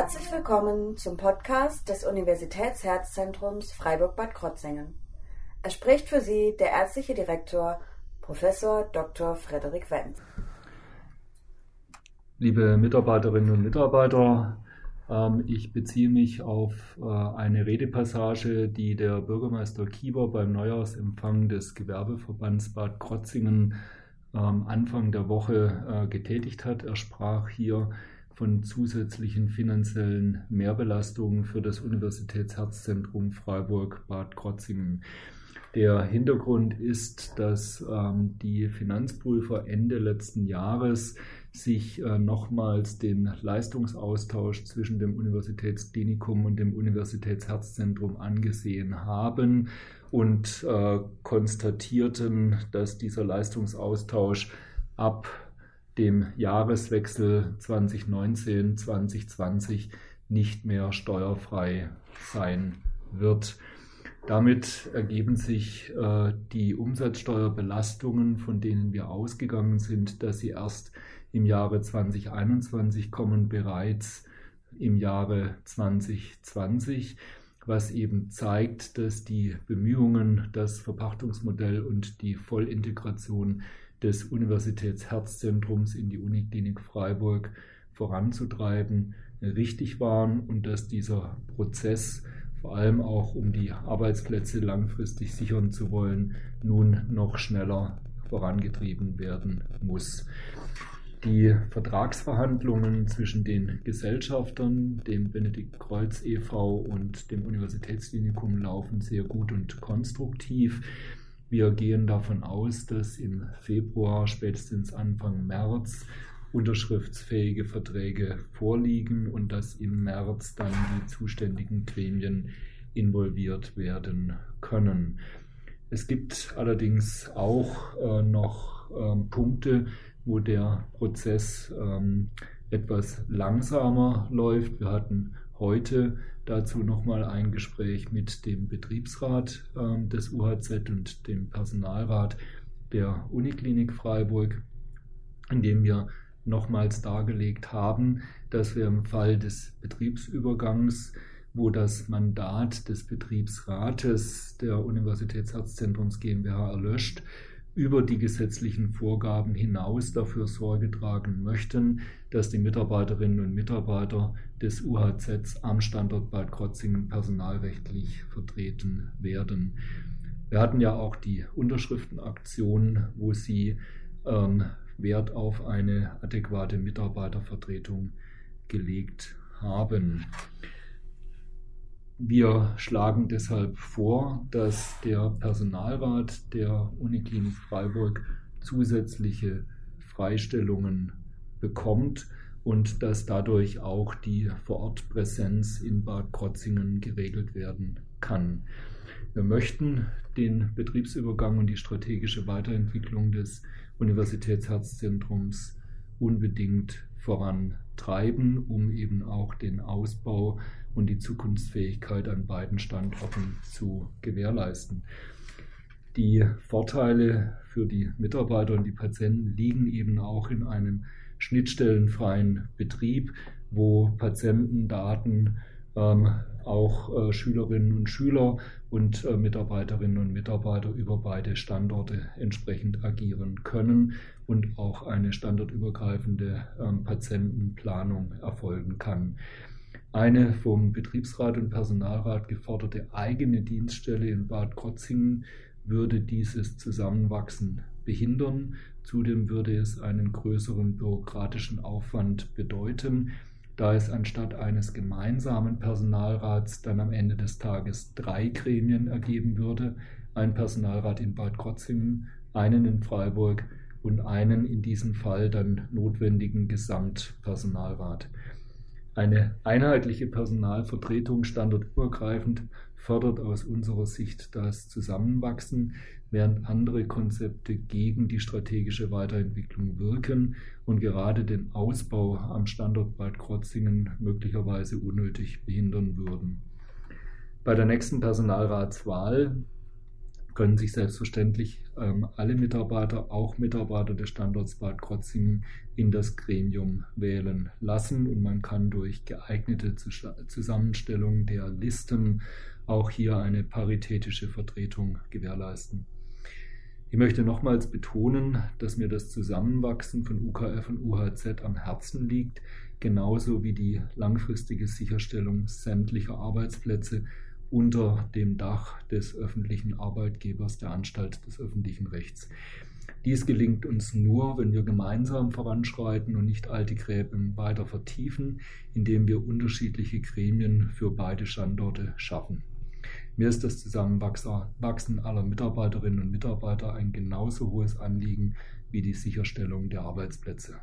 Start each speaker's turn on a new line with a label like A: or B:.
A: Herzlich willkommen zum Podcast des Universitätsherzzentrums Freiburg-Bad Krotzingen. Es spricht für Sie der ärztliche Direktor Professor Dr. Frederik Wenz.
B: Liebe Mitarbeiterinnen und Mitarbeiter, ähm, ich beziehe mich auf äh, eine Redepassage, die der Bürgermeister Kieber beim Neujahrsempfang des Gewerbeverbands Bad Krotzingen ähm, Anfang der Woche äh, getätigt hat. Er sprach hier von zusätzlichen finanziellen Mehrbelastungen für das Universitätsherzzentrum Freiburg-Bad Krotzingen. Der Hintergrund ist, dass ähm, die Finanzprüfer Ende letzten Jahres sich äh, nochmals den Leistungsaustausch zwischen dem Universitätsklinikum und dem Universitätsherzzentrum angesehen haben und äh, konstatierten, dass dieser Leistungsaustausch ab dem Jahreswechsel 2019-2020 nicht mehr steuerfrei sein wird. Damit ergeben sich äh, die Umsatzsteuerbelastungen, von denen wir ausgegangen sind, dass sie erst im Jahre 2021 kommen, bereits im Jahre 2020, was eben zeigt, dass die Bemühungen, das Verpachtungsmodell und die Vollintegration des Universitätsherzzentrums in die Uniklinik Freiburg voranzutreiben, richtig waren und dass dieser Prozess vor allem auch um die Arbeitsplätze langfristig sichern zu wollen, nun noch schneller vorangetrieben werden muss. Die Vertragsverhandlungen zwischen den Gesellschaftern, dem Benedikt Kreuz e.V. und dem Universitätsklinikum laufen sehr gut und konstruktiv. Wir gehen davon aus, dass im Februar, spätestens Anfang März, unterschriftsfähige Verträge vorliegen und dass im März dann die zuständigen Gremien involviert werden können. Es gibt allerdings auch äh, noch ähm, Punkte, wo der Prozess ähm, etwas langsamer läuft. Wir hatten heute dazu nochmal ein Gespräch mit dem Betriebsrat äh, des UHZ und dem Personalrat der Uniklinik Freiburg, in dem wir nochmals dargelegt haben, dass wir im Fall des Betriebsübergangs, wo das Mandat des Betriebsrates der Universitätsarztzentrums GmbH erlöscht, über die gesetzlichen Vorgaben hinaus dafür Sorge tragen möchten, dass die Mitarbeiterinnen und Mitarbeiter des UHZ am Standort Bad Krotzingen personalrechtlich vertreten werden. Wir hatten ja auch die Unterschriftenaktion, wo sie ähm, Wert auf eine adäquate Mitarbeitervertretung gelegt haben. Wir schlagen deshalb vor, dass der Personalrat der Uniklinik Freiburg zusätzliche Freistellungen bekommt und dass dadurch auch die Vorortpräsenz in Bad Krotzingen geregelt werden kann. Wir möchten den Betriebsübergang und die strategische Weiterentwicklung des Universitätsherzzentrums unbedingt vorantreiben, um eben auch den Ausbau und die Zukunftsfähigkeit an beiden Standorten zu gewährleisten. Die Vorteile für die Mitarbeiter und die Patienten liegen eben auch in einem schnittstellenfreien Betrieb, wo Patientendaten ähm, auch äh, Schülerinnen und Schüler und äh, Mitarbeiterinnen und Mitarbeiter über beide Standorte entsprechend agieren können und auch eine standortübergreifende ähm, Patientenplanung erfolgen kann. Eine vom Betriebsrat und Personalrat geforderte eigene Dienststelle in Bad Krotzingen würde dieses Zusammenwachsen behindern. Zudem würde es einen größeren bürokratischen Aufwand bedeuten, da es anstatt eines gemeinsamen Personalrats dann am Ende des Tages drei Gremien ergeben würde, ein Personalrat in Bad Krotzingen, einen in Freiburg und einen in diesem Fall dann notwendigen Gesamtpersonalrat. Eine einheitliche Personalvertretung standortübergreifend fördert aus unserer Sicht das Zusammenwachsen, während andere Konzepte gegen die strategische Weiterentwicklung wirken und gerade den Ausbau am Standort Bad Krotzingen möglicherweise unnötig behindern würden. Bei der nächsten Personalratswahl können sich selbstverständlich ähm, alle Mitarbeiter, auch Mitarbeiter des Standorts Bad Krotzingen, in das Gremium wählen lassen. Und man kann durch geeignete Zusammenstellung der Listen auch hier eine paritätische Vertretung gewährleisten. Ich möchte nochmals betonen, dass mir das Zusammenwachsen von UKF und UHZ am Herzen liegt, genauso wie die langfristige Sicherstellung sämtlicher Arbeitsplätze unter dem Dach des öffentlichen Arbeitgebers der Anstalt des öffentlichen Rechts. Dies gelingt uns nur, wenn wir gemeinsam voranschreiten und nicht alte Gräben weiter vertiefen, indem wir unterschiedliche Gremien für beide Standorte schaffen. Mir ist das Zusammenwachsen aller Mitarbeiterinnen und Mitarbeiter ein genauso hohes Anliegen wie die Sicherstellung der Arbeitsplätze.